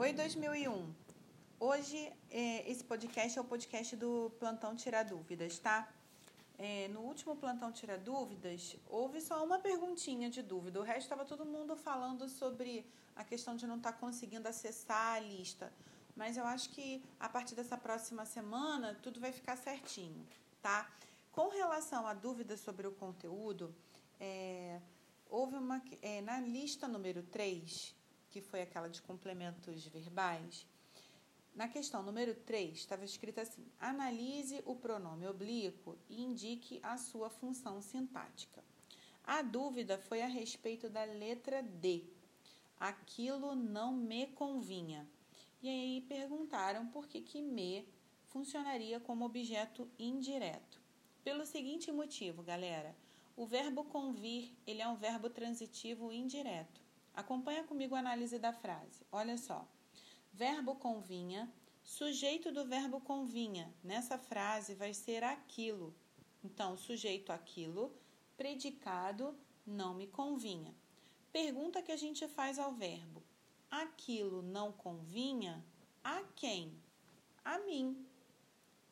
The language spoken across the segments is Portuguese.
Oi 2001. Hoje é, esse podcast é o podcast do Plantão Tirar Dúvidas, tá? É, no último Plantão Tirar Dúvidas, houve só uma perguntinha de dúvida. O resto estava todo mundo falando sobre a questão de não estar tá conseguindo acessar a lista. Mas eu acho que a partir dessa próxima semana tudo vai ficar certinho, tá? Com relação à dúvida sobre o conteúdo, é, houve uma. É, na lista número 3, que foi aquela de complementos verbais, na questão número 3 estava escrito assim: analise o pronome oblíquo e indique a sua função sintática. A dúvida foi a respeito da letra D. Aquilo não me convinha. E aí perguntaram por que, que me funcionaria como objeto indireto. Pelo seguinte motivo, galera. O verbo convir, ele é um verbo transitivo indireto. Acompanha comigo a análise da frase. Olha só. Verbo convinha, sujeito do verbo convinha. Nessa frase vai ser aquilo. Então, sujeito aquilo, predicado não me convinha. Pergunta que a gente faz ao verbo: aquilo não convinha a quem? A mim.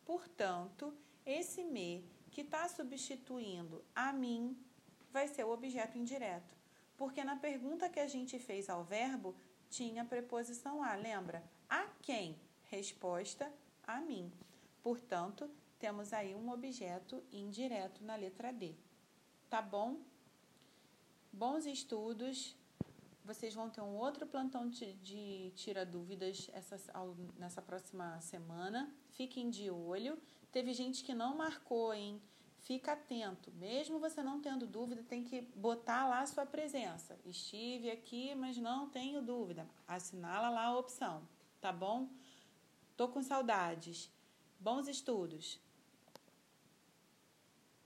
Portanto, esse me que está substituindo a mim vai ser o objeto indireto. Porque na pergunta que a gente fez ao verbo, tinha a preposição a, lembra? A quem? Resposta a mim. Portanto, temos aí um objeto indireto na letra D. Tá bom? Bons estudos. Vocês vão ter um outro plantão de, tira dúvidas essa, nessa próxima semana. Fiquem de olho. Teve gente que não marcou, hein? Fica atento. Mesmo você não tendo dúvida, tem que botar lá a sua presença. Estive aqui, mas não tenho dúvida. Assinala lá a opção, tá bom? Tô com saudades. Bons estudos.